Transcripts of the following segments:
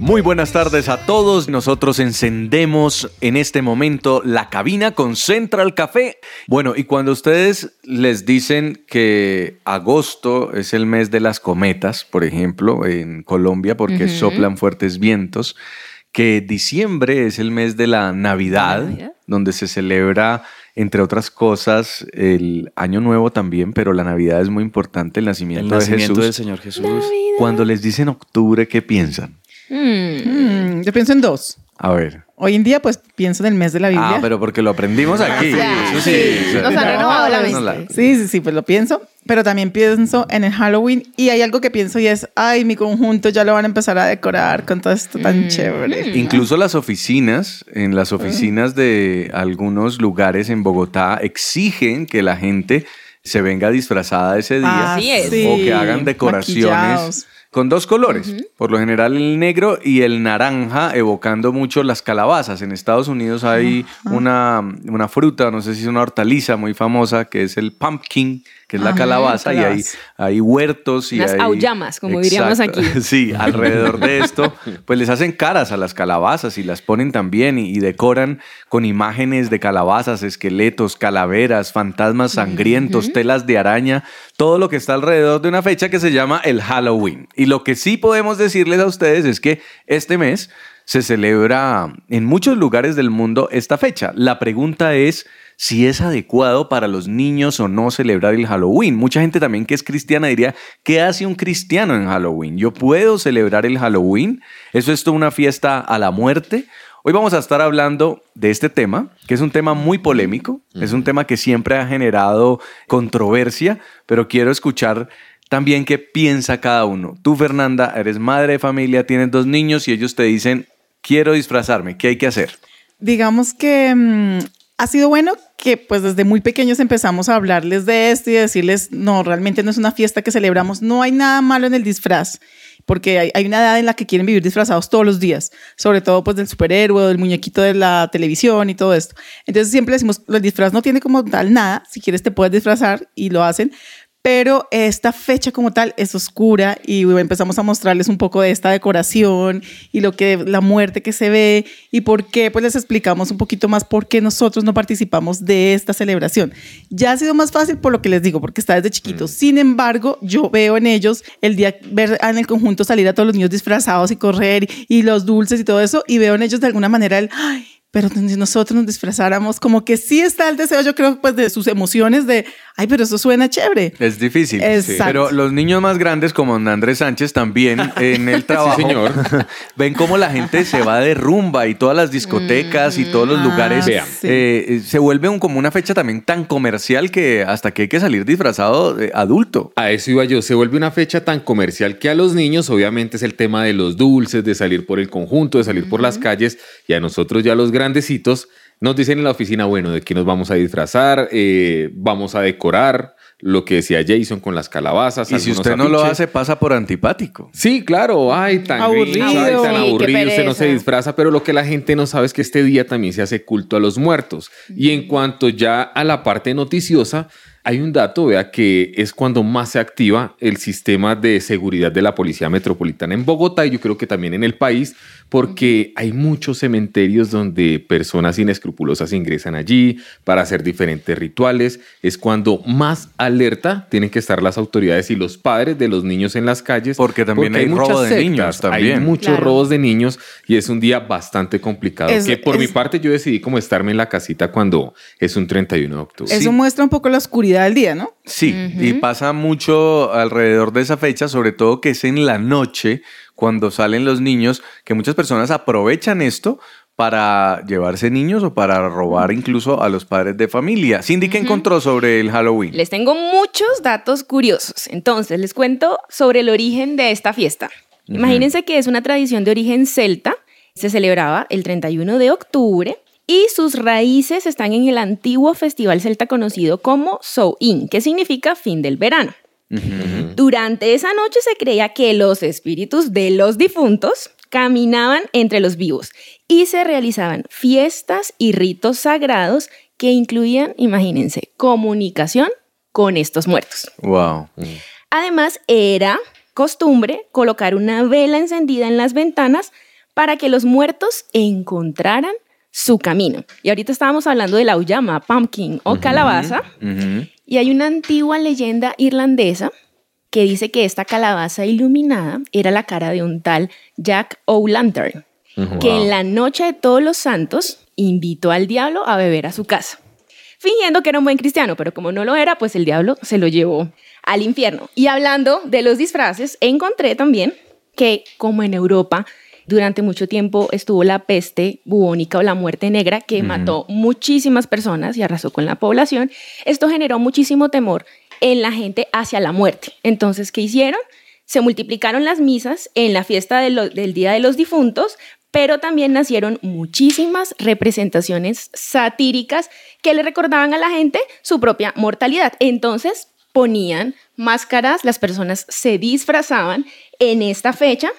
Muy buenas tardes a todos. Nosotros encendemos en este momento la cabina con Central Café. Bueno, y cuando ustedes les dicen que agosto es el mes de las cometas, por ejemplo, en Colombia, porque soplan fuertes vientos, que diciembre es el mes de la Navidad, Navidad? donde se celebra, entre otras cosas, el Año Nuevo también, pero la Navidad es muy importante, el nacimiento, El de nacimiento Jesús. del Señor Jesús. Cuando les dicen octubre, ¿qué piensan? Mm, Mm, yo pienso en dos. A ver. Hoy en día, pues pienso en el mes de la Biblia. Ah, pero porque lo aprendimos aquí. Ah, sí. eso- Nos han renovado la mente. Sí, sí, sí, pues lo pienso. Pero también pienso en el Halloween. Y hay algo que pienso y es, ay, mi conjunto ya lo van a empezar a decorar con todo esto tan Mm. chévere. Incluso las oficinas, en las oficinas de algunos lugares en Bogotá, exigen que la gente se venga disfrazada ese día Así es. sí, o que hagan decoraciones maquillados. Con dos colores, por lo general el negro y el naranja, evocando mucho las calabazas. En Estados Unidos hay una, una fruta, no sé si es una hortaliza muy famosa, que es el pumpkin, que es la calabaza, y hay, hay huertos y Unas hay... aullamas, como diríamos aquí. Sí, alrededor de esto, pues les hacen caras a las calabazas y las ponen también y, y decoran con imágenes de calabazas, esqueletos, calaveras, fantasmas sangrientos, telas de araña, todo lo que está alrededor de una fecha que se llama el Halloween. Y lo que sí podemos decirles a ustedes es que este mes se celebra en muchos lugares del mundo esta fecha. La pregunta es si es adecuado para los niños o no celebrar el Halloween. Mucha gente también que es cristiana diría, ¿qué hace un cristiano en Halloween? ¿Yo puedo celebrar el Halloween? ¿Eso es toda una fiesta a la muerte? Hoy vamos a estar hablando de este tema, que es un tema muy polémico, es un tema que siempre ha generado controversia, pero quiero escuchar también qué piensa cada uno. Tú, Fernanda, eres madre de familia, tienes dos niños y ellos te dicen, quiero disfrazarme, ¿qué hay que hacer? Digamos que mm, ha sido bueno que pues desde muy pequeños empezamos a hablarles de esto y decirles, no, realmente no es una fiesta que celebramos, no hay nada malo en el disfraz, porque hay, hay una edad en la que quieren vivir disfrazados todos los días, sobre todo pues del superhéroe, del muñequito de la televisión y todo esto. Entonces siempre decimos, el disfraz no tiene como tal nada, si quieres te puedes disfrazar y lo hacen, pero esta fecha como tal es oscura y empezamos a mostrarles un poco de esta decoración y lo que la muerte que se ve y por qué pues les explicamos un poquito más por qué nosotros no participamos de esta celebración. Ya ha sido más fácil por lo que les digo, porque está desde chiquitos. Sin embargo, yo veo en ellos el día ver en el conjunto salir a todos los niños disfrazados y correr y los dulces y todo eso y veo en ellos de alguna manera el ay, pero si nosotros nos disfrazáramos, como que sí está el deseo, yo creo, pues de sus emociones de, ay, pero eso suena chévere. Es difícil. Exacto. Pero los niños más grandes, como Andrés Sánchez, también en el trabajo, señor. ven cómo la gente se va de rumba y todas las discotecas y todos los Ah, lugares. Vean. sí. eh, eh, se vuelve un- como una fecha también tan comercial que hasta que hay que salir disfrazado de adulto. A eso iba yo. Se vuelve una fecha tan comercial que a los niños, obviamente, es el tema de los dulces, de salir por el conjunto, de salir por las calles. Y a nosotros, ya los grandecitos, nos dicen en la oficina, bueno, de qué nos vamos a disfrazar, eh, vamos a decorar, lo que decía Jason con las calabazas. Y si usted no lo hace, pasa por antipático. Sí, claro, ay, tan Aburrido. ay, tan Sí, aburrido, usted no se disfraza, pero lo que la gente no sabe es que este día también se hace culto a los muertos. Y en cuanto ya a la parte noticiosa, hay un dato, vea, que es cuando más se activa el sistema de seguridad de la Policía Metropolitana en Bogotá y yo creo que también en el país, porque hay muchos cementerios donde personas inescrupulosas ingresan allí para hacer diferentes rituales. Es cuando más alerta tienen que estar las autoridades y los padres de los niños en las calles. Porque también hay robo muchas de niños también. Hay muchos Claro. robos de niños y es un día bastante complicado. Es- que por mi parte yo decidí como estarme en la casita cuando es un 31 de octubre. Eso muestra un poco la oscuridad del día, ¿no? Sí, y pasa mucho alrededor de esa fecha, sobre todo que es en la noche, cuando salen los niños, que muchas personas aprovechan esto para llevarse niños o para robar incluso a los padres de familia. Cindy, ¿qué encontró sobre el Halloween? Les tengo muchos datos curiosos. Entonces, les cuento sobre el origen de esta fiesta. Imagínense que es una tradición de origen celta. Se celebraba el 31 de octubre y sus raíces están en el antiguo festival celta conocido como Samhain, que significa fin del verano. Durante esa noche se creía que los espíritus de los difuntos caminaban entre los vivos y se realizaban fiestas y ritos sagrados que incluían, imagínense, comunicación con estos muertos. Wow. Además, era costumbre colocar una vela encendida en las ventanas para que los muertos encontraran su camino. Y ahorita estábamos hablando de la uyama, pumpkin o calabaza. Y hay una antigua leyenda irlandesa que dice que esta calabaza iluminada era la cara de un tal Jack O'Lantern, que en la noche de todos los santos invitó al diablo a beber a su casa, fingiendo que era un buen cristiano, pero como no lo era, pues el diablo se lo llevó al infierno. Y hablando de los disfraces, encontré también que como en Europa durante mucho tiempo estuvo la peste bubónica o la muerte negra que mató muchísimas personas y arrasó con la población. Esto generó muchísimo temor en la gente hacia la muerte. Entonces, ¿qué hicieron? Se multiplicaron las misas en la fiesta del Día de los Difuntos, pero también nacieron muchísimas representaciones satíricas que le recordaban a la gente su propia mortalidad. Entonces, ponían máscaras, las personas se disfrazaban en esta fecha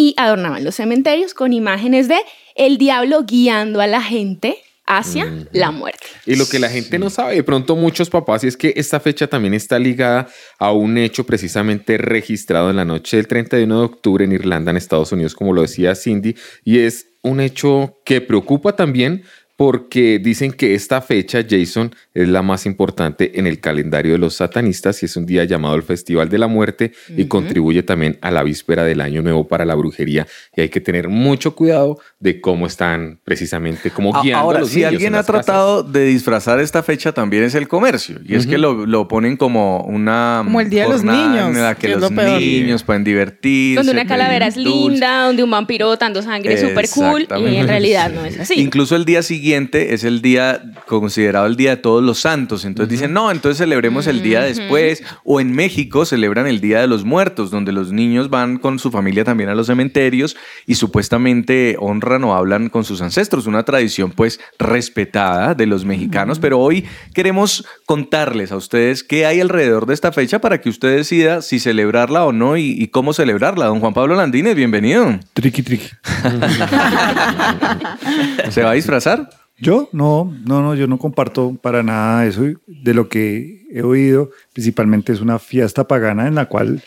y adornaban los cementerios con imágenes de el diablo guiando a la gente hacia la muerte. Y lo que la gente no sabe, de pronto muchos papás, y es que esta fecha también está ligada a un hecho precisamente registrado en la noche del 31 de octubre en Irlanda, en Estados Unidos, como lo decía Cindy, y es un hecho que preocupa también porque dicen que esta fecha, Jason, es la más importante en el calendario de los satanistas y es un día llamado el Festival de la Muerte y contribuye también a la víspera del Año Nuevo para la brujería. Y hay que tener mucho cuidado de cómo están precisamente, como guiando Ahora, a los si alguien ha tratado de disfrazar esta fecha también es el comercio. Y es que lo, lo, ponen como una Como el Día de los Niños. En la que, los niños pueden divertirse. Donde una calavera es linda, donde un vampiro botando sangre es súper cool y en realidad no es así. Incluso el día siguiente es el día considerado el Día de Todos los Santos. Entonces dicen, no, entonces celebremos el día después. O en México celebran el Día de los Muertos, donde los niños van con su familia también a los cementerios y supuestamente honran o hablan con sus ancestros. Una tradición pues respetada de los mexicanos. Pero hoy queremos contarles a ustedes qué hay alrededor de esta fecha para que usted decida si celebrarla o no y, cómo celebrarla. Don Juan Pablo Landines, bienvenido. Triqui, triqui. ¿Se va a disfrazar? Yo no, no, no, yo no comparto para nada eso. De lo que he oído, principalmente es una fiesta pagana en la cual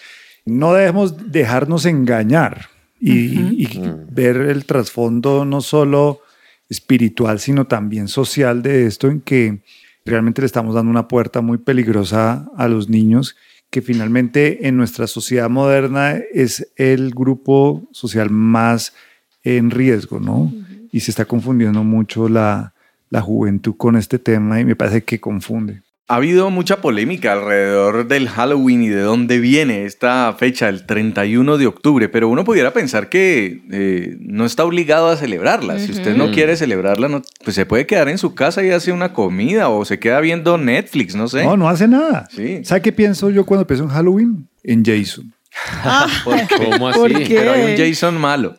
no debemos dejarnos engañar y, ver el trasfondo no solo espiritual, sino también social de esto, en que realmente le estamos dando una puerta muy peligrosa a los niños, que finalmente en nuestra sociedad moderna es el grupo social más en riesgo, ¿no? Y se está confundiendo mucho la, la juventud con este tema y me parece que confunde. Ha habido mucha polémica alrededor del Halloween y de dónde viene esta fecha, el 31 de octubre, pero uno pudiera pensar que eh, no está obligado a celebrarla. Si usted no quiere celebrarla, no, pues se puede quedar en su casa y hace una comida o se queda viendo Netflix, no sé. No, no hace nada. Sí. ¿Sabe qué pienso yo cuando pienso en Halloween? En Jason. Ah, ¿Cómo así? Pero hay un Jason malo.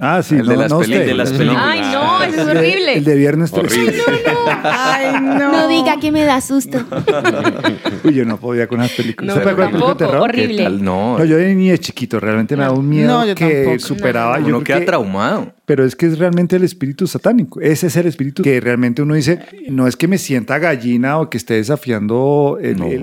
Ah, sí, el de, las, películas. Ay, no, eso es horrible. El de viernes 13. Ay, no, no. Ay, no. No diga que me da susto. Uy, yo no podía con las películas. No, tampoco, terror? horrible. No. no, yo de niño chiquito realmente me da un miedo que superaba. Uno queda traumado. Pero es que es realmente el espíritu satánico. Ese es el espíritu que realmente uno dice, no es que me sienta gallina o que esté desafiando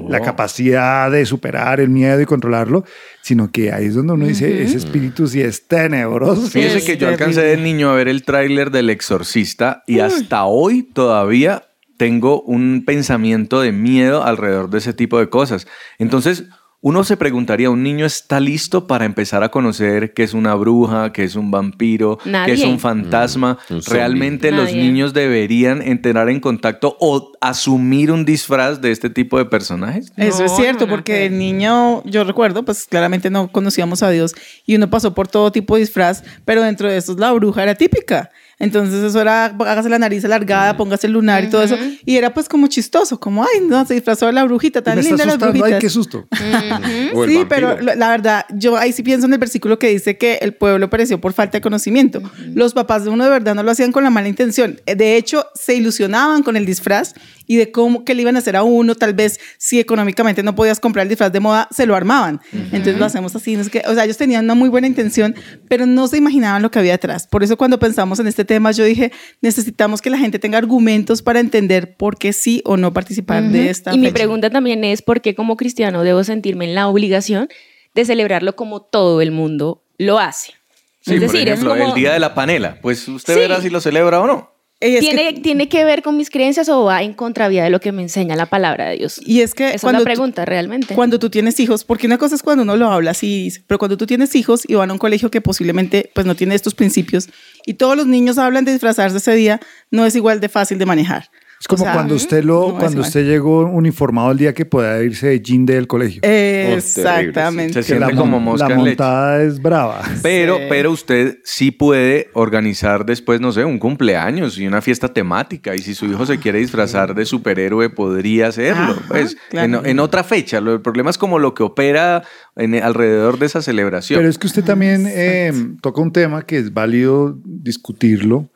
la capacidad de superar el miedo y controlarlo, sino que ahí es donde uno dice, ese espíritu sí es tenebroso. Fíjese que yo alcancé de niño a ver el tráiler del exorcista y hasta hoy todavía tengo un pensamiento de miedo alrededor de ese tipo de cosas. Entonces, uno se preguntaría, ¿un niño está listo para empezar a conocer qué es una bruja, qué es un vampiro, qué es un fantasma? Mm, ¿Realmente los niños deberían entrar en contacto o asumir un disfraz de este tipo de personajes? Eso es cierto, porque el niño, yo recuerdo, pues claramente no conocíamos a Dios y uno pasó por todo tipo de disfraz, pero dentro de estos la bruja era típica. Entonces eso era, hágase la nariz alargada, póngase el lunar y todo eso. Y era pues como chistoso, como, ay, no, se disfrazó de la brujita, tan linda las brujitas. Ay, qué susto. sí, pero la verdad, yo ahí sí pienso en el versículo que dice que el pueblo pereció por falta de conocimiento. Los papás de uno de verdad no lo hacían con la mala intención. De hecho, se ilusionaban con el disfraz y de cómo que le iban a hacer a uno, tal vez si económicamente no podías comprar el disfraz de moda, se lo armaban. Entonces lo hacemos así. es que, o sea, ellos tenían una muy buena intención, pero no se imaginaban lo que había atrás. Por eso cuando pensamos en este tema, yo dije, necesitamos que la gente tenga argumentos para entender por qué sí o no participar de esta. Y mi pregunta también es, ¿por qué como cristiano debo sentirme en la obligación de celebrarlo como todo el mundo lo hace. Sí, es por decir, ejemplo, es como... el día de la panela. Pues usted Sí. verá si lo celebra o no. Es que- ¿Tiene, ¿Tiene que ver con mis creencias o va en contravía de lo que me enseña la palabra de Dios? y es que Esa es cuando la tú- pregunta realmente. Cuando tú tienes hijos, porque una cosa es cuando uno lo habla así, pero cuando tú tienes hijos y van a un colegio que posiblemente pues no tiene estos principios y todos los niños hablan de disfrazarse ese día, no es igual de fácil de manejar. Es como O sea, cuando usted lo, no cuando usted llegó uniformado el día que pueda irse de jean del colegio. Exactamente. Se Que la, siente como mosca la en leche. montada es brava. Pero, Sí. pero usted sí puede organizar después, no sé, un cumpleaños y una fiesta temática. Y si su hijo se quiere disfrazar de superhéroe, podría hacerlo. Ajá, pues, claro. en, en otra fecha. El problema es como lo que opera en- alrededor de esa celebración. Pero es que usted también eh, toca un tema que es válido discutirlo.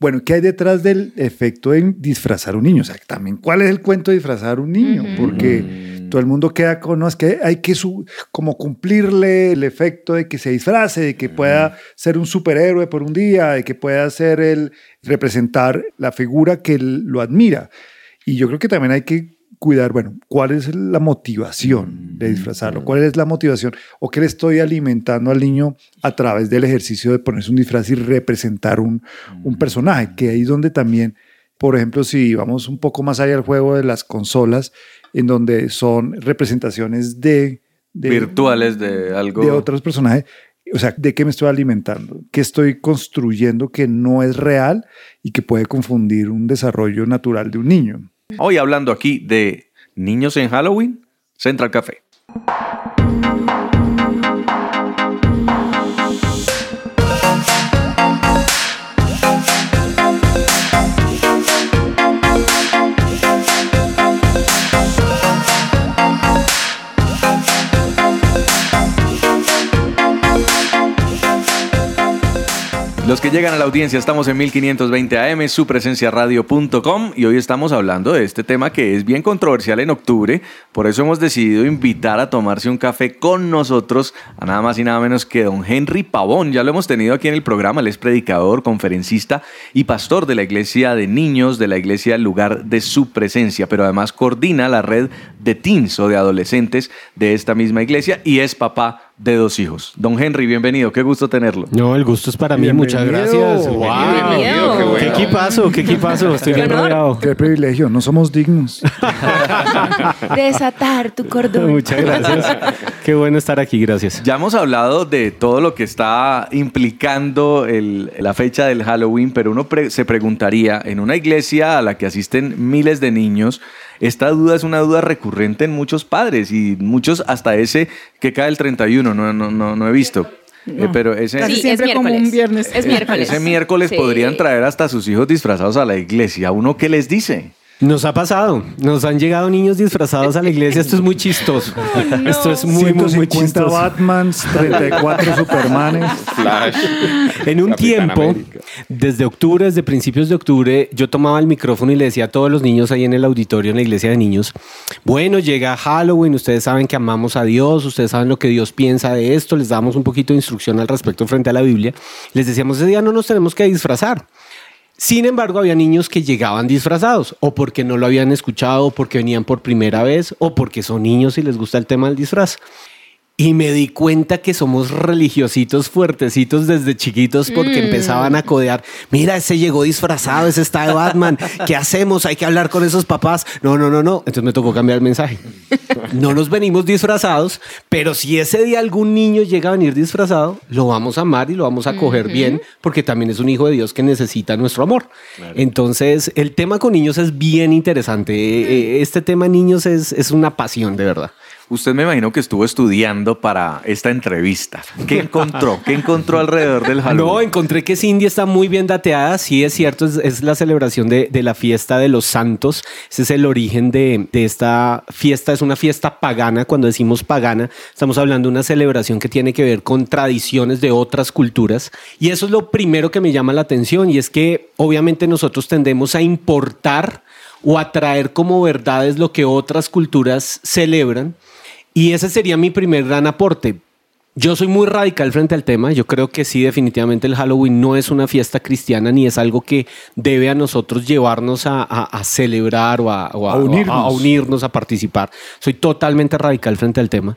Bueno, ¿qué hay detrás del efecto de disfrazar a un niño? O sea, también, ¿cuál es el cuento de disfrazar un niño? Porque todo el mundo queda con, no, es que hay que su- como cumplirle el efecto de que se disfrace, de que pueda ser un superhéroe por un día, de que pueda ser el, representar la figura que él lo admira. Y yo creo que también hay que cuidar, bueno, cuál es la motivación de disfrazarlo, cuál es la motivación o qué le estoy alimentando al niño a través del ejercicio de ponerse un disfraz y representar un, un personaje, que ahí es donde también, por ejemplo, si vamos un poco más allá del juego de las consolas, en donde son representaciones de... de Virtuales de algo. de otros personajes. O sea, ¿de qué me estoy alimentando? ¿Qué estoy construyendo que no es real y que puede confundir un desarrollo natural de un niño? Hoy hablando aquí de niños en Halloween, Central Café. Los que llegan a la audiencia estamos en 1520 AM, supresenciaradio.com y hoy estamos hablando de este tema que es bien controversial en octubre, por eso hemos decidido invitar a tomarse un café con nosotros a nada más y nada menos que don Henry Pavón, ya lo hemos tenido aquí en el programa, él es predicador, conferencista y pastor de la iglesia de niños, de la iglesia lugar de su presencia, pero además coordina la red de teens o de adolescentes de esta misma iglesia y es papá de dos hijos. Don Henry, bienvenido, qué gusto tenerlo. No, el gusto es para mí, muchas gracias. ¡Wow! bienvenido, qué bueno. ¿Qué equipazo? ¿Qué equipazo? Estoy bien rodeado. Qué privilegio, no somos dignos. Desatar tu cordón. Muchas gracias. Qué bueno estar aquí, gracias. Ya hemos hablado de todo lo que está implicando el- la fecha del Halloween, pero uno pre- se preguntaría, en una iglesia a la que asisten miles de niños, esta duda es una duda recurrente en muchos padres y muchos hasta ese que cae el 31, no, no, no, no he visto. Eh, pero ese, Casi Sí, siempre es como miércoles. un viernes. Es miércoles. ese miércoles Sí. podrían traer hasta sus hijos disfrazados a la iglesia. ¿Uno qué les dice? Nos ha pasado. Nos han llegado niños disfrazados a la iglesia. Esto es muy chistoso. no. Esto es muy, muy, muy 150 chistoso. Batmans, 34 Supermanes. Flash. En un Capitán tiempo, América. desde octubre, desde principios de octubre, yo tomaba el micrófono y le decía a todos los niños ahí en el auditorio, en la iglesia de niños, bueno, llega Halloween, ustedes saben que amamos a Dios, ustedes saben lo que Dios piensa de esto, les damos un poquito de instrucción al respecto frente a la Biblia. Les decíamos, ese día no nos tenemos que disfrazar. Sin embargo, había niños que llegaban disfrazados, o porque no lo habían escuchado, o porque venían por primera vez, o porque son niños y les gusta el tema del disfraz. Y me di cuenta que somos religiositos fuertecitos desde chiquitos porque empezaban a codear. Mira, ese llegó disfrazado, ese está de Batman. ¿Qué hacemos? Hay que hablar con esos papás. No, no, no, no. Entonces me tocó cambiar el mensaje. No nos venimos disfrazados, pero si ese día algún niño llega a venir disfrazado, lo vamos a amar y lo vamos a coger bien porque también es un hijo de Dios que necesita nuestro amor. Entonces, el tema con niños es bien interesante. Eh, Este tema niños es, es una pasión, de verdad. Usted me imagino que estuvo estudiando para esta entrevista. ¿Qué encontró? ¿Qué encontró alrededor del Halloween? No, encontré que Cindy está muy bien dateada. Sí, es cierto, es, es la celebración de, de la fiesta de los santos. Ese es el origen de, de esta fiesta. Es una fiesta pagana. Cuando decimos pagana, estamos hablando de una celebración que tiene que ver con tradiciones de otras culturas. Y eso es lo primero que me llama la atención. Y es que obviamente nosotros tendemos a importar o a traer como verdades lo que otras culturas celebran. Y ese sería mi primer gran aporte. Yo soy muy radical frente al tema. Yo creo que sí, definitivamente el Halloween no es una fiesta cristiana ni es algo que debe a nosotros llevarnos a, a- a celebrar o, a, o a- A unirnos. a unirnos, a participar. Soy totalmente radical frente al tema.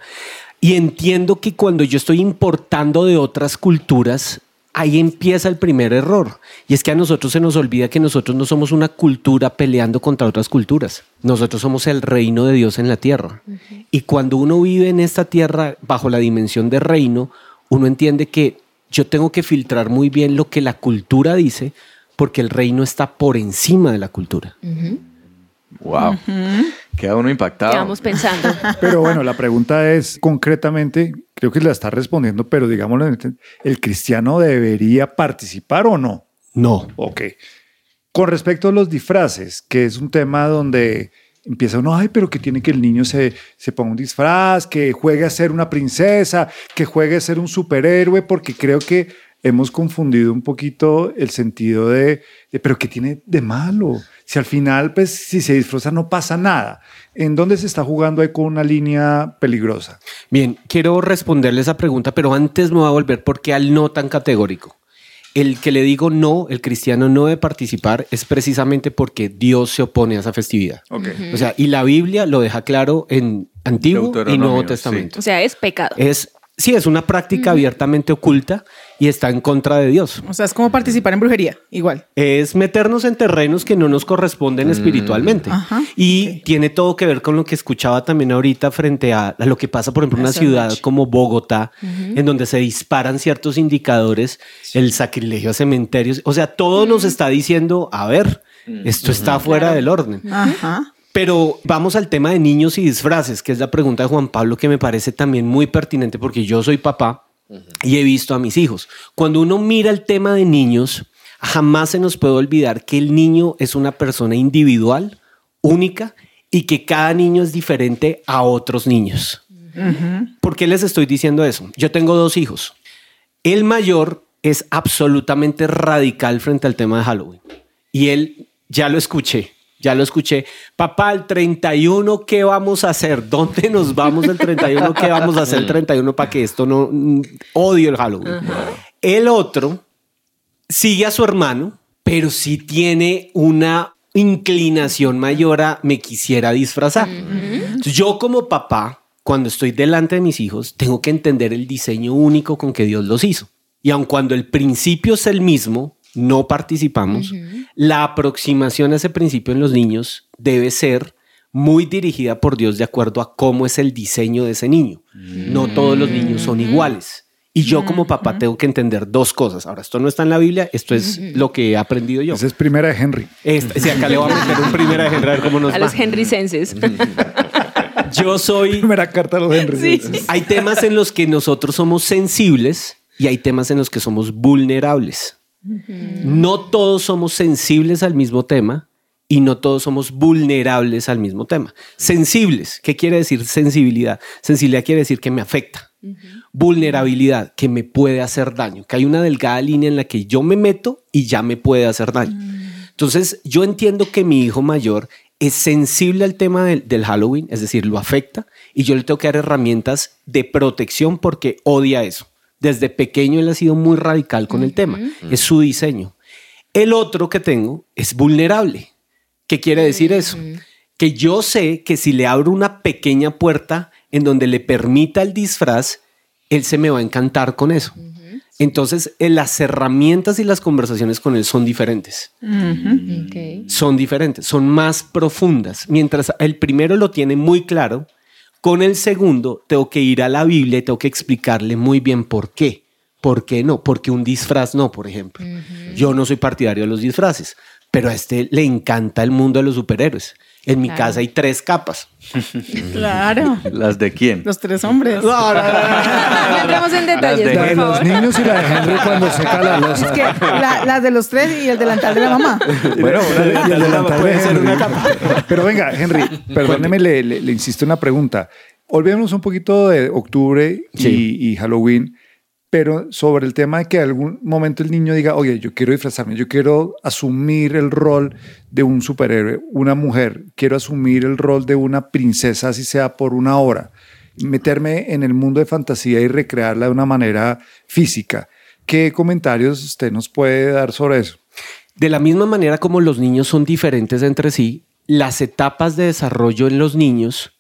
Y entiendo que cuando yo estoy importando de otras culturas, ahí empieza el primer error. Y es que a nosotros se nos olvida que nosotros no somos una cultura peleando contra otras culturas. Nosotros somos el reino de Dios en la tierra. Y cuando uno vive en esta tierra bajo la dimensión de reino, uno entiende que yo tengo que filtrar muy bien lo que la cultura dice, porque el reino está por encima de la cultura. Wow. Queda uno impactado. Quedamos pensando. Pero bueno, la pregunta es concretamente, creo que la está respondiendo, pero digámoslo, ¿el cristiano debería participar o no? No. Ok. Con respecto a los disfraces, que es un tema donde empieza uno, ay, pero que tiene que el niño se, se ponga un disfraz, que juegue a ser una princesa, que juegue a ser un superhéroe, porque creo que hemos confundido un poquito el sentido de, de pero ¿qué tiene de malo? Si al final, pues, si se disfraza no pasa nada. ¿En dónde se está jugando ahí con una línea peligrosa? Bien, quiero responderle esa pregunta, pero antes me voy a volver porque al no tan categórico. El que le digo no, el cristiano no debe participar, es precisamente porque Dios se opone a esa festividad. Ok. O sea, y la Biblia lo deja claro en Antiguo y Nuevo sí. Testamento. O sea, es pecado. Es, sí, es una práctica abiertamente oculta y está en contra de Dios. O sea, es como participar en brujería, igual. Es meternos en terrenos que no nos corresponden espiritualmente. Ajá, y tiene todo que ver con lo que escuchaba también ahorita frente a, lo que pasa, por ejemplo, en una ciudad noche. como Bogotá, en donde se disparan ciertos indicadores, el sacrilegio a cementerios. O sea, todo nos está diciendo, a ver, esto está fuera del orden. Ajá. Pero vamos al tema de niños y disfraces, que es la pregunta de Juan Pablo que me parece también muy pertinente porque yo soy papá y he visto a mis hijos. Cuando uno mira el tema de niños, jamás se nos puede olvidar que el niño es una persona individual, única, y que cada niño es diferente a otros niños. ¿Por qué les estoy diciendo eso? Yo tengo dos hijos. El mayor es absolutamente radical frente al tema de Halloween. Y él, ya lo escuché, ya lo escuché. Papá, el 31, ¿qué vamos a hacer? ¿Dónde nos vamos el 31? ¿Qué vamos a hacer el 31 para que esto no... mm, Odio el Halloween. El otro sigue a su hermano, pero sí tiene una inclinación mayor a me quisiera disfrazar. Entonces, yo como papá, cuando estoy delante de mis hijos, tengo que entender el diseño único con que Dios los hizo. Y aun cuando el principio es el mismo, no participamos, la aproximación a ese principio en los niños debe ser muy dirigida por Dios de acuerdo a cómo es el diseño de ese niño. No todos los niños son iguales. Y yo como papá tengo que entender dos cosas. Ahora, esto no está en la Biblia, esto es lo que he aprendido yo. Esa es primera de Henry. Este, si acá le voy a meter un primera de Henry, a ver cómo nos A va. los henrycenses. Yo soy... Primera carta a los Henry. Sí. Hay temas en los que nosotros somos sensibles y hay temas en los que somos vulnerables. No todos somos sensibles al mismo tema y no todos somos vulnerables al mismo tema. Sensibles, ¿qué quiere decir sensibilidad? Sensibilidad quiere decir que me afecta. Vulnerabilidad, que me puede hacer daño, que hay una delgada línea en la que yo me meto y ya me puede hacer daño. Entonces, yo entiendo que mi hijo mayor es sensible al tema del, del Halloween, es decir, lo afecta, y yo le tengo que dar herramientas de protección porque odia eso. Desde pequeño él ha sido muy radical con el tema, es su diseño. El otro que tengo es vulnerable. ¿Qué quiere decir eso? Que yo sé que si le abro una pequeña puerta en donde le permita el disfraz, él se me va a encantar con eso. Entonces, eh, las herramientas y las conversaciones con él son diferentes son diferentes, son más profundas. Mientras el primero lo tiene muy claro, con el segundo tengo que ir a la Biblia y tengo que explicarle muy bien por qué. ¿Por qué no? Porque un disfraz no, por ejemplo. Yo no soy partidario de los disfraces, pero a este le encanta el mundo de los superhéroes. En mi Claro. casa hay tres capas. Claro. ¿Las de quién? Los tres hombres. No entremos en detalles, de La de los niños y la de Henry cuando seca la losa. Es que la, la de los tres y el delantal de la mamá. Bueno, y el delantal Puede de ser Henry. una capa. Pero venga, Henry, perdóneme, le, le- le insisto en una pregunta. Olvidemos un poquito de octubre y, Sí. y Halloween, pero sobre el tema de que algún momento el niño diga, oye, yo quiero disfrazarme, yo quiero asumir el rol de un superhéroe, una mujer, quiero asumir el rol de una princesa, así sea por una hora, meterme en el mundo de fantasía y recrearla de una manera física. ¿Qué comentarios usted nos puede dar sobre eso? De la misma manera como los niños son diferentes entre sí, las etapas de desarrollo en los niños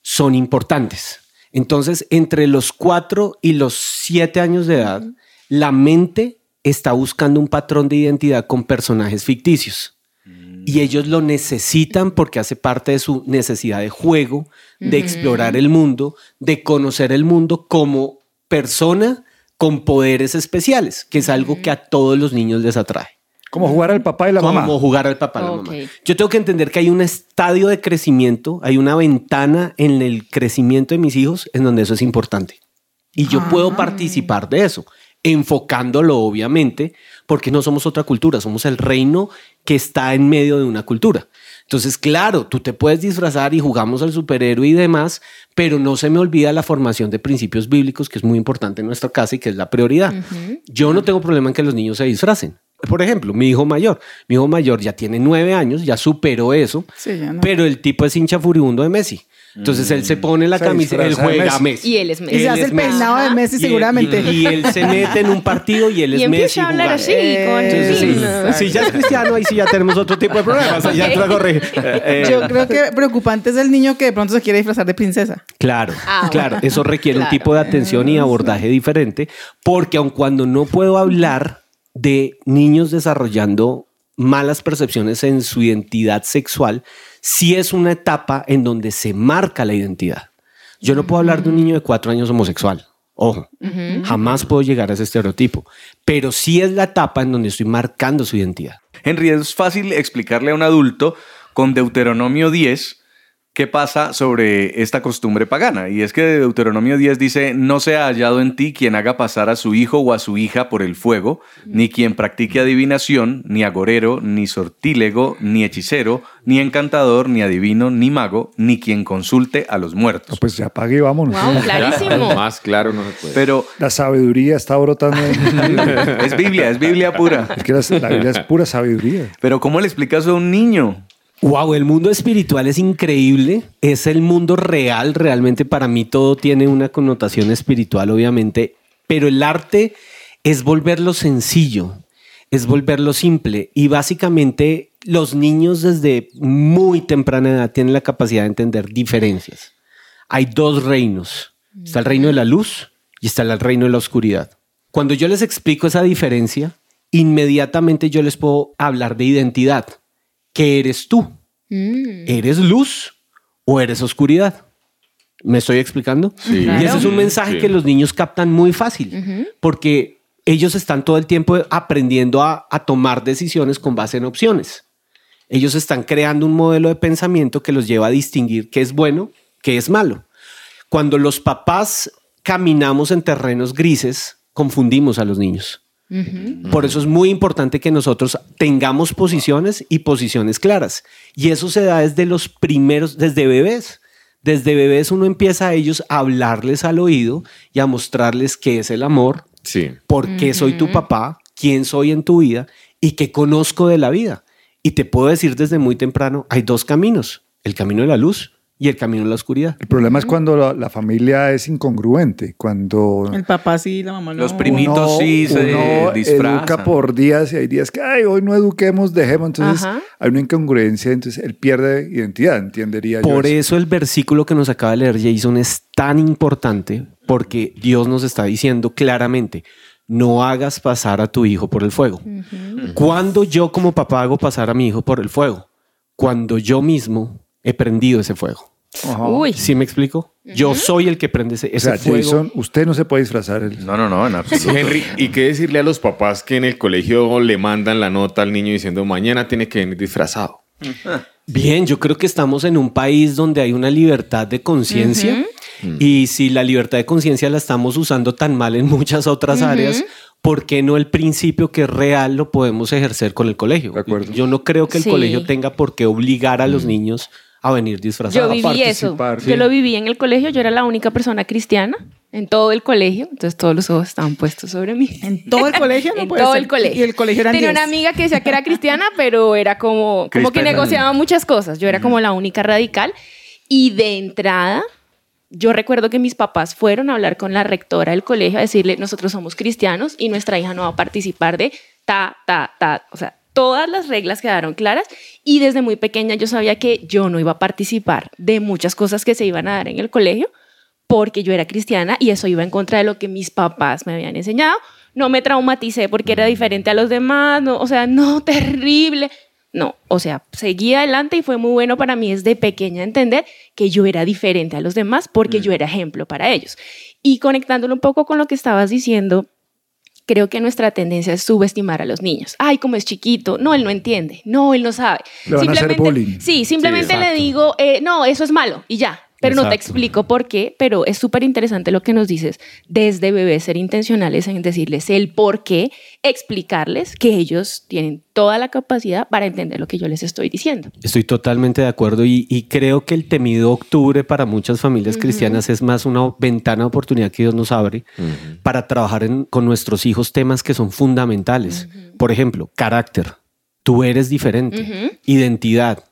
son importantes. Entonces, entre los cuatro y los siete años de edad, la mente está buscando un patrón de identidad con personajes ficticios. Y ellos lo necesitan porque hace parte de su necesidad de juego, de explorar el mundo, de conocer el mundo como persona con poderes especiales, que es algo que a todos los niños les atrae. Como jugar al papá y la mamá. Como jugar al papá y la mamá. Yo tengo que entender que hay un estadio de crecimiento, hay una ventana en el crecimiento de mis hijos en donde eso es importante. Y yo puedo participar de eso, enfocándolo obviamente, porque no somos otra cultura, somos el reino que está en medio de una cultura. Entonces, claro, tú te puedes disfrazar y jugamos al superhéroe y demás, pero no se me olvida la formación de principios bíblicos, que es muy importante en nuestra casa y que es la prioridad. Yo no tengo problema en que los niños se disfracen. Por ejemplo, mi hijo mayor. Mi hijo mayor ya tiene nueve años, ya superó eso, Sí, ya no. pero el tipo es hincha furibundo de Messi. Entonces él se pone la Se camisa, él juega a Messi. Y él es Messi. Y se Él hace el peinado de Messi Y seguramente. Y, y él se mete en un partido y él Y es empieza Messi. a hablar así, con Entonces, sí, sí. si ya es cristiano, ahí sí ya tenemos otro tipo de problemas. ahí Ya te lo corrige. Eh, Yo creo que preocupante es el niño que de pronto se quiere disfrazar de princesa. Claro, Ah, claro, bueno. eso requiere Claro. un tipo de atención y abordaje diferente, porque aun cuando no puedo hablar de niños desarrollando malas percepciones en su identidad sexual, sí es una etapa en donde se marca la identidad. Yo no puedo hablar de un niño de cuatro años homosexual. Ojo, jamás puedo llegar a ese estereotipo, pero sí es la etapa en donde estoy marcando su identidad. Henry, es fácil explicarle a un adulto con Deuteronomio 10 qué pasa sobre esta costumbre pagana. Y es que Deuteronomio 10 dice, no se ha hallado en ti quien haga pasar a su hijo o a su hija por el fuego, ni quien practique adivinación, ni agorero, ni sortílego, ni hechicero, ni encantador, ni adivino, ni mago, ni quien consulte a los No, muertos. pues ya apague y vámonos. Wow, clarísimo. Más claro no se puede. Pero La sabiduría está brotando. es Biblia, es Biblia pura. es que la, la Biblia es pura sabiduría. Pero ¿cómo le explicas a un niño? Wow, el mundo espiritual es increíble. Es el mundo real. Realmente para mí todo tiene una connotación espiritual, obviamente. Pero el arte es volverlo sencillo, es volverlo simple. Y básicamente los niños desde muy temprana edad tienen la capacidad de entender diferencias. Hay dos reinos. Está el reino de la luz y está el reino de la oscuridad. Cuando yo les explico esa diferencia, inmediatamente yo les puedo hablar de identidad. ¿Qué eres tú? Mm. ¿Eres luz o eres oscuridad? ¿Me estoy explicando? Sí. Y ese es un mensaje Sí. que los niños captan muy fácil, porque ellos están todo el tiempo aprendiendo a, a tomar decisiones con base en opciones. Ellos están creando un modelo de pensamiento que los lleva a distinguir qué es bueno, qué es malo. Cuando los papás caminamos en terrenos grises, confundimos a los niños. Por eso es muy importante que nosotros tengamos posiciones y posiciones claras. Y eso se da desde los primeros, desde bebés. Desde bebés uno empieza a ellos a hablarles al oído y a mostrarles qué es el amor, Sí. por qué soy tu papá, quién soy en tu vida y qué conozco de la vida. Y te puedo decir desde muy temprano, hay dos caminos, el camino de la luz y el camino de la oscuridad. El problema es cuando la, la familia es incongruente, cuando El papá sí, la mamá no. Los primitos sí se uno disfrazan. educa por días y hay días que, ay, hoy no eduquemos, dejemos. Entonces Ajá. hay una incongruencia, entonces él pierde identidad, entendería yo. Por eso. eso el versículo que nos acaba de leer Jason es tan importante porque Dios nos está diciendo claramente, no hagas pasar a tu hijo por el fuego. Cuando yo como papá hago pasar a mi hijo por el fuego? Cuando yo mismo he prendido ese fuego. Uy. ¿Sí me explico? Yo soy el que prende ese, O ese sea, fuego. Jason, usted no se puede disfrazar. el- No, no, no, en absoluto. Henry, ¿y qué decirle a los papás que en el colegio le mandan la nota al niño diciendo mañana tiene que venir disfrazado? Bien, yo creo que estamos en un país donde hay una libertad de conciencia y si la libertad de conciencia la estamos usando tan mal en muchas otras áreas, ¿por qué no el principio que es real lo podemos ejercer con el colegio? De acuerdo. Yo no creo que el Sí. colegio tenga por qué obligar a los niños a venir Yo disfrazados. viví eso. participar, Yo sí. lo viví en el colegio. Yo era la única persona cristiana en todo el colegio. Entonces todos los ojos estaban puestos sobre mí. En todo el colegio no en puede todo ser. el colegio. Y el colegio era Tenía una amiga que decía que era cristiana, pero era como, como que negociaba muchas cosas. Yo era como la única radical. Y de entrada, yo recuerdo que mis papás fueron a hablar con la rectora del colegio a decirle, nosotros somos cristianos y nuestra hija no va a participar de ta, ta, ta. O sea, todas las reglas quedaron claras y desde muy pequeña yo sabía que yo no iba a participar de muchas cosas que se iban a dar en el colegio porque yo era cristiana y eso iba en contra de lo que mis papás me habían enseñado. No me traumaticé porque era diferente a los demás, no, o sea, no, terrible. No, o sea, seguí adelante y fue muy bueno para mí desde pequeña entender que yo era diferente a los demás porque yo era ejemplo para ellos. Y conectándolo un poco con lo que estabas diciendo, creo que nuestra tendencia es subestimar a los niños. Ay, como es chiquito, no, él no entiende, no, él no sabe. Le van a hacer bullying. Sí, simplemente Sí, le digo, eh, no, eso es malo y ya. Pero no te explico por qué, pero es súper interesante lo que nos dices desde bebés, ser intencionales en decirles el por qué, explicarles que ellos tienen toda la capacidad para entender lo que yo les estoy diciendo. Estoy totalmente de acuerdo y, y creo que el temido octubre para muchas familias cristianas es más una ventana de oportunidad que Dios nos abre para trabajar en- con nuestros hijos temas que son fundamentales. Por ejemplo, carácter. Tú eres diferente. Identidad.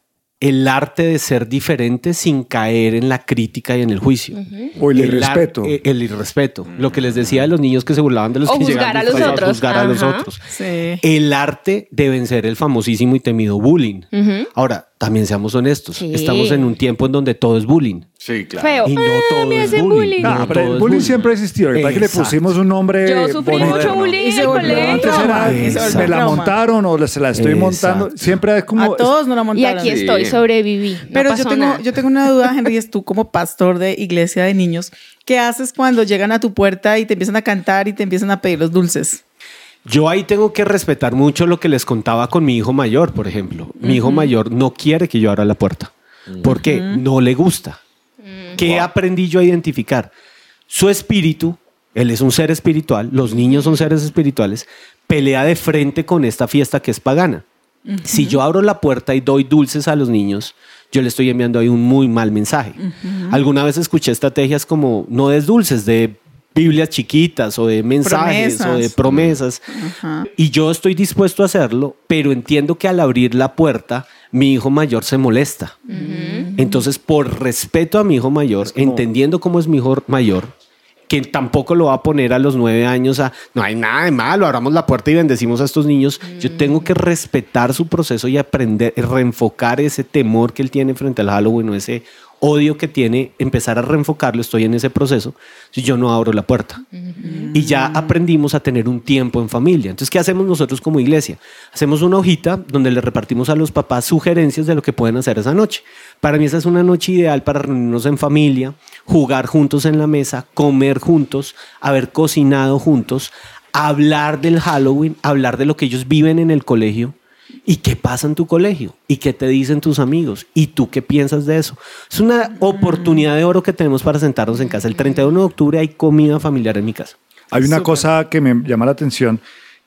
El arte de ser diferente sin caer en la crítica y en el juicio. O el irrespeto. eh, El, irrespeto. Lo que les decía de los niños que se burlaban de los O que llegaban a los otros. Juzgar a los otros. Sí. El arte de vencer el famosísimo y temido bullying. Ahora, también seamos honestos. Sí. Estamos en un tiempo en donde todo es bullying. Sí, claro. Feo. Y no Ah, todo me es hacen bullying. bullying. No, No, pero todo el es bullying bullying. siempre ha existido. Lo que le Exacto. pusimos un nombre. Yo sufrí bonito. mucho bullying Y en se el volvió colegio. Era, Y se volvió me la trauma. montaron o se la estoy Exacto. montando. Siempre es como. A todos nos la Y montaron. aquí Sí. estoy, sobreviví. no Pero yo pasó tengo, nada. yo tengo una duda, Henry, es tú como pastor de iglesia de niños, ¿qué haces cuando llegan a tu puerta y te empiezan a cantar y te empiezan a pedir los dulces? Yo ahí tengo que respetar mucho lo que les contaba con mi hijo mayor, por ejemplo. Mi hijo mayor no quiere que yo abra la puerta porque no le gusta. ¿Qué aprendí yo a identificar? Su espíritu, él es un ser espiritual, los niños son seres espirituales, pelea de frente con esta fiesta que es pagana. Si yo abro la puerta y doy dulces a los niños, yo le estoy enviando ahí un muy mal mensaje. Alguna vez escuché estrategias como no des dulces, de Biblias chiquitas o de mensajes o de Promesas. Y yo estoy dispuesto a hacerlo, pero entiendo que al abrir la puerta, mi hijo mayor se molesta. Entonces, por respeto a mi hijo mayor, entendiendo cómo es mi hijo mayor, que tampoco lo va a poner a los nueve años a, no hay nada de malo, abramos la puerta y bendecimos a estos niños. Yo tengo que respetar su proceso y aprender, reenfocar ese temor que él tiene frente al Halloween o ese odio que tiene, empezar a reenfocarlo, estoy en ese proceso, si yo no abro la puerta. Y ya aprendimos a tener un tiempo en familia. Entonces, ¿qué hacemos nosotros como iglesia? Hacemos una hojita donde le repartimos a los papás sugerencias de lo que pueden hacer esa noche. Para mí esa es una noche ideal para reunirnos en familia, jugar juntos en la mesa, comer juntos, haber cocinado juntos, hablar del Halloween, hablar de lo que ellos viven en el colegio y qué pasa en tu colegio y qué te dicen tus amigos y tú qué piensas de eso. Es una oportunidad de oro que tenemos para sentarnos en casa. El 31 de octubre hay comida familiar en mi casa. Hay una cosa que me llama la atención,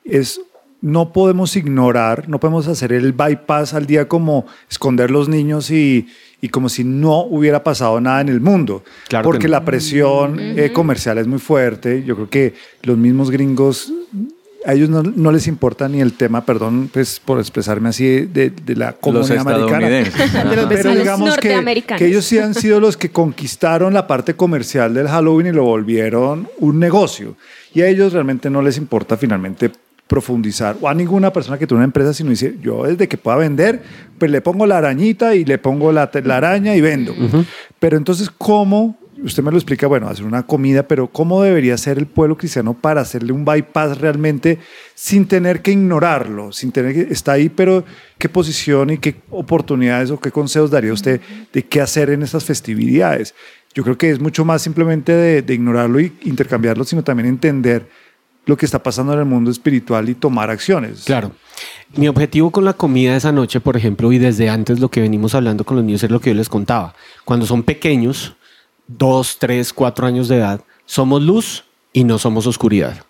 es no podemos ignorar, no podemos hacer el bypass al día como esconder los niños y, y como si no hubiera pasado nada en el mundo. Claro que porque no. la presión eh, comercial es muy fuerte. Yo creo que los mismos gringos, a ellos no, no les importa ni el tema, perdón pues, por expresarme así, de, de la Los comunidad americana. De los Pero digamos que, norteamericanos. que ellos sí han sido los que conquistaron la parte comercial del Halloween y lo volvieron un negocio. Y a ellos realmente no les importa finalmente profundizar, o a ninguna persona que tiene una empresa, sino dice, yo desde que pueda vender, pues le pongo la arañita y le pongo la, la araña y vendo. Pero entonces, ¿cómo? Usted me lo explica, bueno, hacer una comida, pero ¿cómo debería ser el pueblo cristiano para hacerle un bypass realmente sin tener que ignorarlo, sin tener que, está ahí, pero qué posición y qué oportunidades o qué consejos daría usted de qué hacer en estas festividades? Yo creo que es mucho más simplemente de, ignorarlo y intercambiarlo, sino también entender lo que está pasando en el mundo espiritual y tomar acciones. Claro. Mi objetivo con la comida esa noche, por ejemplo, y desde antes lo que venimos hablando con los niños es lo que yo les contaba. Cuando son pequeños, dos, tres, cuatro años de edad, somos luz y no somos oscuridad.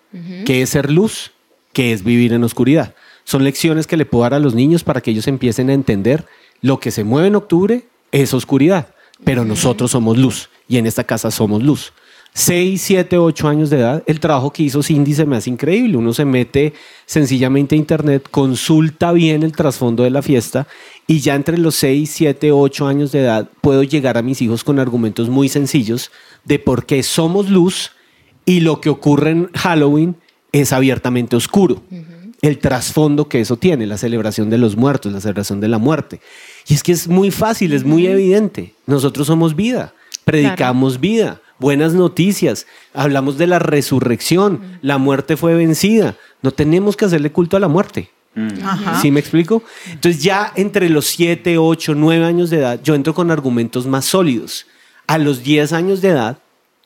¿Qué es ser luz? ¿Qué es vivir en oscuridad? Son lecciones que le puedo dar a los niños para que ellos empiecen a entender lo que se mueve en octubre es oscuridad, pero nosotros somos luz y en esta casa somos luz. 6, 7, 8 años de edad, el trabajo que hizo Cindy se me hace increíble. Uno se mete sencillamente a internet, consulta bien el trasfondo de la fiesta y ya entre los 6, 7, 8 años de edad puedo llegar a mis hijos con argumentos muy sencillos de por qué somos luz y lo que ocurre en Halloween es abiertamente oscuro. El trasfondo que eso tiene, la celebración de los muertos, la celebración de la muerte. Y es que es muy fácil, es muy evidente. Nosotros somos vida, predicamos vida, buenas noticias, hablamos de la resurrección, la muerte fue vencida. No tenemos que hacerle culto a la muerte. Ajá. ¿Sí me explico? Entonces ya entre los 7, 8, 9 años de edad, yo entro con argumentos más sólidos. A los 10 años de edad,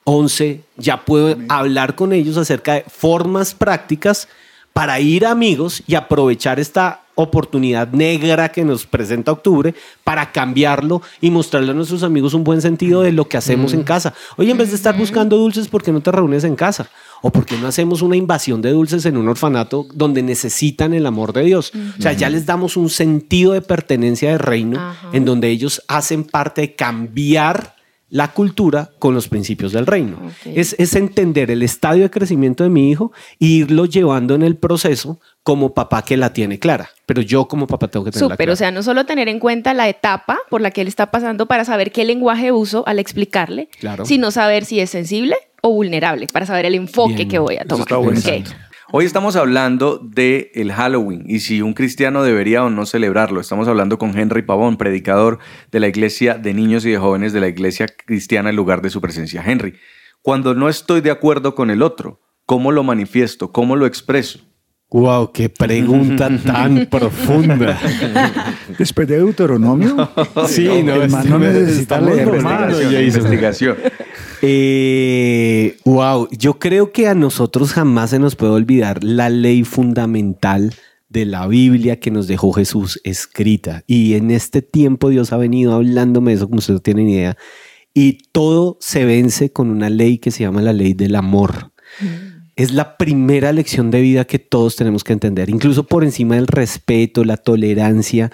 11, ya puedo hablar con ellos acerca de formas prácticas para ir a amigos y aprovechar esta oportunidad negra que nos presenta octubre para cambiarlo y mostrarle a nuestros amigos un buen sentido de lo que hacemos en casa. Oye, en vez de estar buscando dulces, ¿por qué no te reúnes en casa? ¿O por qué no hacemos una invasión de dulces en un orfanato donde necesitan el amor de Dios? O sea, ya les damos un sentido de pertenencia de reino en donde ellos hacen parte de cambiar la cultura con los principios del reino. Es entender el estadio de crecimiento de mi hijo e irlo llevando en el proceso como papá que la tiene clara. Pero yo como papá tengo que tenerla Súper, clara. o sea, no solo tener en cuenta la etapa por la que él está pasando para saber qué lenguaje uso al explicarle, Claro. sino saber si es sensible o vulnerable, para saber el enfoque Bien. que voy a Eso tomar. está bueno. Ok. Exacto. Hoy estamos hablando de el Halloween y si un cristiano debería o no celebrarlo. Estamos hablando con Henry Pavón, predicador de la Iglesia de Niños y de Jóvenes de la Iglesia Cristiana en lugar de su presencia. Henry, cuando no estoy de acuerdo con el otro, ¿cómo lo manifiesto? ¿Cómo lo expreso? Wow, qué pregunta tan profunda. Después de Deuteronomio, Sí, no, no este- necesita estamos leer investigación. Eh, wow, yo creo que a nosotros jamás se nos puede olvidar la ley fundamental de la Biblia que nos dejó Jesús escrita. Y en este tiempo Dios ha venido hablándome de eso, como ustedes no tienen idea. Y todo se vence con una ley que se llama la ley del amor. Es la primera lección de vida que todos tenemos que entender, incluso por encima del respeto, la tolerancia,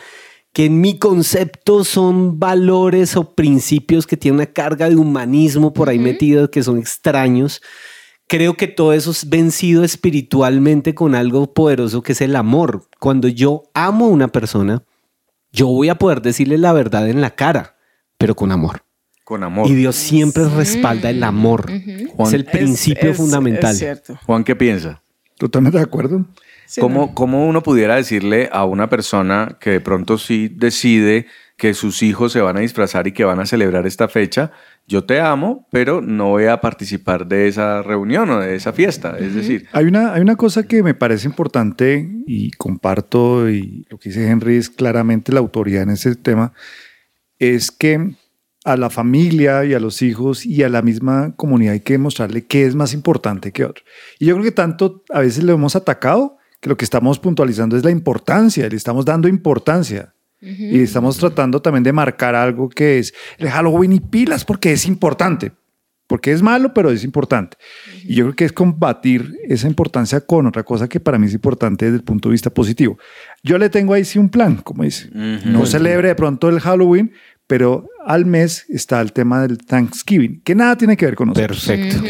que en mi concepto son valores o principios que tienen una carga de humanismo por ahí metido, que son extraños. Creo que todo eso es vencido espiritualmente con algo poderoso que es el amor. Cuando yo amo a una persona, yo voy a poder decirle la verdad en la cara, pero con amor. Con amor. Y Dios siempre respalda el amor. Juan, Es el principio Es- es- fundamental. Es cierto. Juan, ¿qué piensa? Totalmente de acuerdo. Sí, ¿Cómo, no. cómo uno pudiera decirle a una persona que de pronto sí decide que sus hijos se van a disfrazar y que van a celebrar esta fecha? Yo te amo, pero no voy a participar de esa reunión o de esa fiesta. Es decir, Hay una, hay una cosa que me parece importante y comparto, y lo que dice Henry es claramente la autoridad en ese tema, es que a la familia y a los hijos y a la misma comunidad hay que mostrarle qué es más importante que otro. Y yo creo que tanto a veces lo hemos atacado que lo que estamos puntualizando es la importancia, le estamos dando importancia. Y estamos tratando también de marcar algo que es el Halloween y pilas porque es importante. Porque es malo, pero es importante. Y yo creo que es combatir esa importancia con otra cosa que para mí es importante desde el punto de vista positivo. Yo le tengo ahí sí un plan, como dice. No celebre de pronto el Halloween, pero al mes está el tema del Thanksgiving, que nada tiene que ver con nosotros. Perfecto.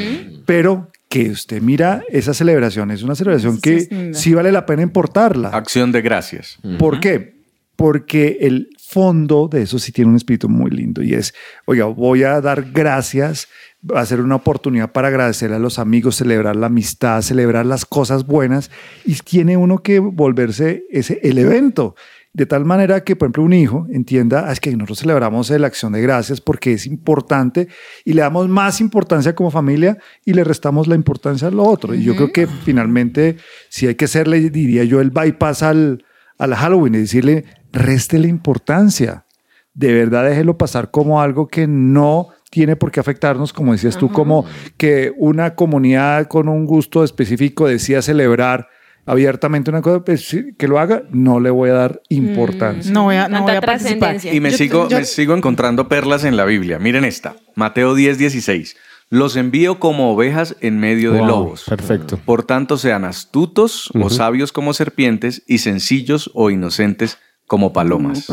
Pero que usted mira esa celebración, es una celebración Sí, que sí vale la pena importarla. acción de gracias. ¿Por qué? Porque el fondo de eso sí tiene un espíritu muy lindo y es, oiga, voy a dar gracias, va a ser una oportunidad para agradecer a los amigos, celebrar la amistad, celebrar las cosas buenas y tiene uno que volverse ese el evento. De tal manera que, por ejemplo, un hijo entienda, "Ah, es que nosotros celebramos la acción de gracias porque es importante y le damos más importancia como familia y le restamos la importancia a lo otro. Y yo creo que finalmente, si hay que hacerle, diría yo, el bypass al, al Halloween y decirle, réstele importancia. De verdad, déjelo pasar como algo que no tiene por qué afectarnos, como decías tú, como que una comunidad con un gusto específico decía celebrar abiertamente una cosa, pues sí, que lo haga, no le voy a dar importancia. No voy a, no voy a participar. Y me, Yo- sigo, yo- me sigo encontrando perlas en la Biblia. Miren esta. Mateo 10, 16. Los envío como ovejas en medio de Wow, lobos. Perfecto. Por tanto, sean astutos o sabios como serpientes y sencillos o inocentes como palomas.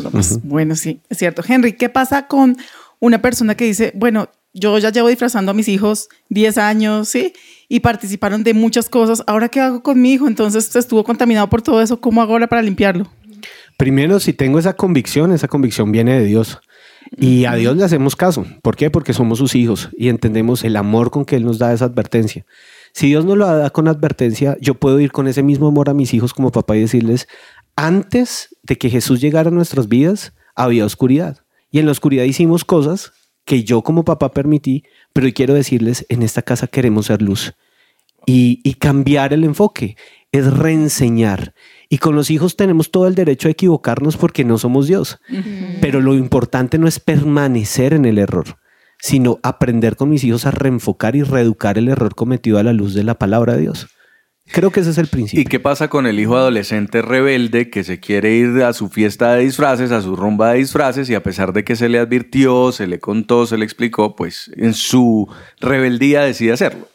Bueno, sí, es cierto. Henry, ¿qué pasa con una persona que dice, bueno, yo ya llevo disfrazando a mis hijos 10 años, ¿sí? Y participaron de muchas cosas. ¿Ahora qué hago con mi hijo? Entonces estuvo contaminado por todo eso. ¿Cómo hago ahora para limpiarlo? Primero, si tengo esa convicción, esa convicción viene de Dios. Y a Dios le hacemos caso. ¿Por qué? Porque somos sus hijos y entendemos el amor con que Él nos da esa advertencia. Si Dios nos lo da con advertencia, yo puedo ir con ese mismo amor a mis hijos como papá y decirles, antes de que Jesús llegara a nuestras vidas, había oscuridad. Y en la oscuridad hicimos cosas que yo como papá permití, pero quiero decirles, en esta casa queremos ser luz. Y, y cambiar el enfoque es reenseñar. Y con los hijos tenemos todo el derecho a equivocarnos porque no somos Dios. Pero lo importante no es permanecer en el error, sino aprender con mis hijos a reenfocar y reeducar el error cometido a la luz de la palabra de Dios. Creo que ese es el principio. ¿Y qué pasa con el hijo adolescente rebelde que se quiere ir a su fiesta de disfraces, a su rumba de disfraces y a pesar de que se le advirtió, se le contó, se le explicó, pues en su rebeldía decide hacerlo?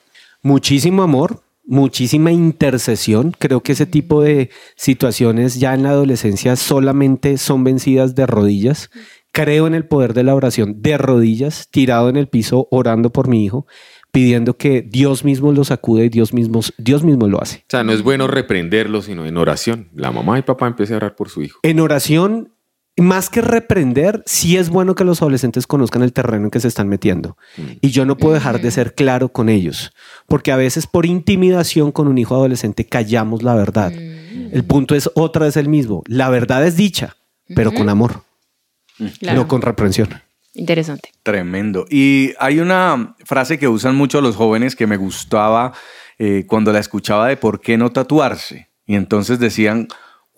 Muchísimo amor, muchísima intercesión. Creo que ese tipo de situaciones ya en la adolescencia solamente son vencidas de rodillas. Creo en el poder de la oración de rodillas, tirado en el piso, orando por mi hijo pidiendo que Dios mismo lo sacude y Dios mismo, Dios mismo lo hace. O sea, no es bueno reprenderlo, sino en oración. La mamá y papá empiezan a orar por su hijo. En oración, más que reprender, sí es bueno que los adolescentes conozcan el terreno en que se están metiendo. Mm. Y yo no puedo dejar de ser claro con ellos, porque a veces por intimidación con un hijo adolescente callamos la verdad. Mm. El punto es otra vez el mismo. La verdad es dicha, pero con amor, no con reprensión. Interesante. Tremendo. Y hay una frase que usan mucho los jóvenes que me gustaba eh, cuando la escuchaba de por qué no tatuarse. Y entonces decían,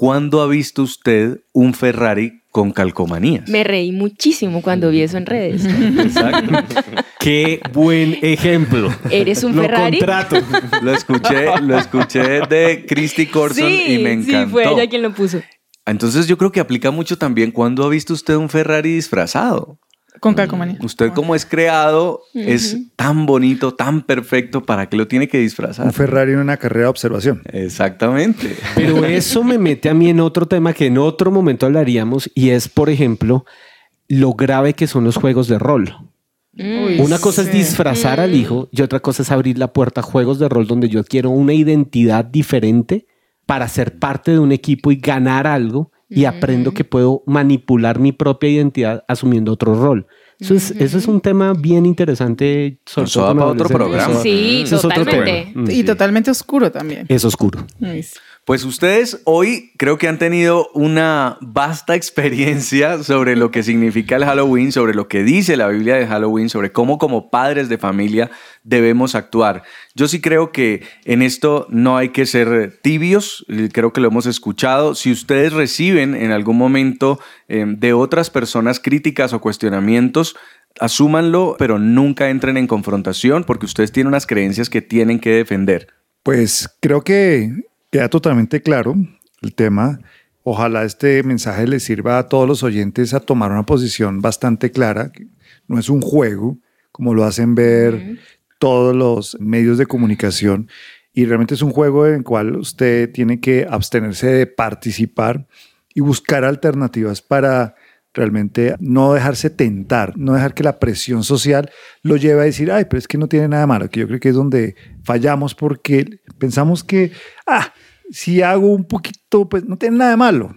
¿cuándo ha visto usted un Ferrari con calcomanías? Me reí muchísimo cuando vi eso en redes. Exacto. Qué buen ejemplo. ¿Eres un Ferrari? Lo escuché, lo escuché de Christy Corson y me encantó. Sí, fue ella quien lo puso. Entonces yo creo que aplica mucho también cuando ha visto usted un Ferrari disfrazado. Con calcomanía. Usted como es creado es tan bonito, tan perfecto, ¿para qué lo tiene que disfrazar? Un Ferrari en una carrera de observación. Exactamente. Pero eso me mete a mí en otro tema que en otro momento hablaríamos y es, por ejemplo, lo grave que son los juegos de rol. una cosa es disfrazar al hijo y otra cosa es abrir la puerta a juegos de rol donde yo quiero una identidad diferente para ser parte de un equipo y ganar algo y aprendo que puedo manipular mi propia identidad asumiendo otro rol. Eso, es, eso es un tema bien interesante. Sobre todo para otro programa. Sí, totalmente. y totalmente oscuro también. Es oscuro. Pues ustedes hoy creo que han tenido una vasta experiencia sobre lo que significa el Halloween, sobre lo que dice la Biblia de Halloween, sobre cómo como padres de familia debemos actuar. Yo sí creo que en esto no hay que ser tibios, creo que lo hemos escuchado. Si ustedes reciben en algún momento eh, de otras personas críticas o cuestionamientos, asúmanlo, pero nunca entren en confrontación porque ustedes tienen unas creencias que tienen que defender. Pues creo que queda totalmente claro el tema. Ojalá este mensaje les sirva a todos los oyentes a tomar una posición bastante clara. No es un juego, como lo hacen ver todos los medios de comunicación. Y realmente es un juego en el cual usted tiene que abstenerse de participar y buscar alternativas para realmente no dejarse tentar, no dejar que la presión social lo lleve a decir, ay, pero es que no tiene nada malo, que yo creo que es donde fallamos porque pensamos que, ah, si hago un poquito, pues no tiene nada de malo.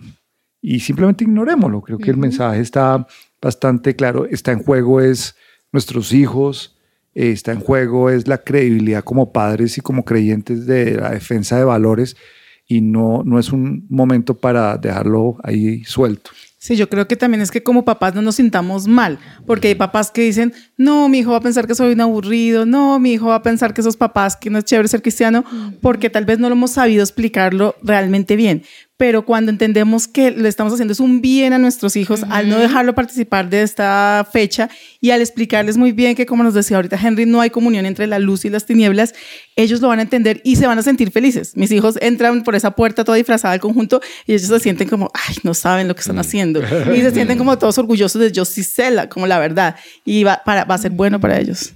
Y simplemente ignorémoslo. Creo que el mensaje está bastante claro. Está en juego es nuestros hijos, está en juego es la credibilidad como padres y como creyentes de la defensa de valores y no, no es un momento para dejarlo ahí suelto. Sí, yo creo que también es que como papás no nos sintamos mal, porque hay papás que dicen, no, mi hijo va a pensar que soy un aburrido, no, mi hijo va a pensar que esos papás, que no es chévere ser cristiano, porque tal vez no lo hemos sabido explicarlo realmente bien pero cuando entendemos que le estamos haciendo es un bien a nuestros hijos al no dejarlo participar de esta fecha y al explicarles muy bien que, como nos decía ahorita Henry, no hay comunión entre la luz y las tinieblas, ellos lo van a entender y se van a sentir felices. Mis hijos entran por esa puerta toda disfrazada al conjunto y ellos se sienten como, ay, no saben lo que están mm. haciendo. Y se sienten como todos orgullosos de yo sí sé la, como la verdad. Y va, para, va a ser bueno para ellos.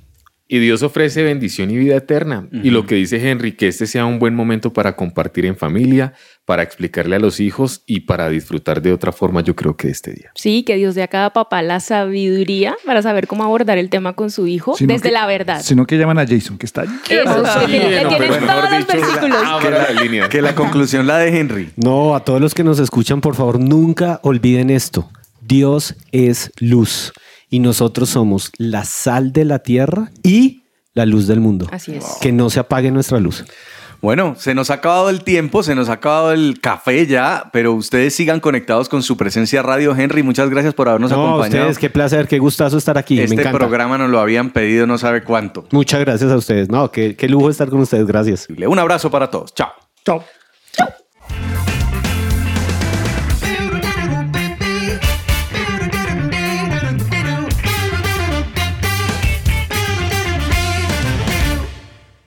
Y Dios ofrece bendición y vida eterna. Y lo que dice Henry, que este sea un buen momento para compartir en familia, para explicarle a los hijos y para disfrutar de otra forma, yo creo que este día. Sí, que Dios dé a cada papá la sabiduría para saber cómo abordar el tema con su hijo desde la verdad. Sino que llaman a Jason, que está allí. Eso, le todos los versículos. que la conclusión la de Henry. No, a todos los que nos escuchan, por favor, nunca olviden esto. Dios es luz y nosotros somos la sal de la tierra y la luz del mundo. Así es. Que no se apague nuestra luz. Bueno, se nos ha acabado el tiempo, se nos ha acabado el café ya, pero ustedes sigan conectados con su presencia radio, Henry. Muchas gracias por habernos No, acompañado. ustedes, qué placer, qué gustazo estar aquí. me este encanta. programa nos lo habían pedido no sabe cuánto. Muchas gracias a ustedes. No, qué, qué lujo estar con ustedes. Gracias. Un abrazo para todos. Chao. Chao. Chao.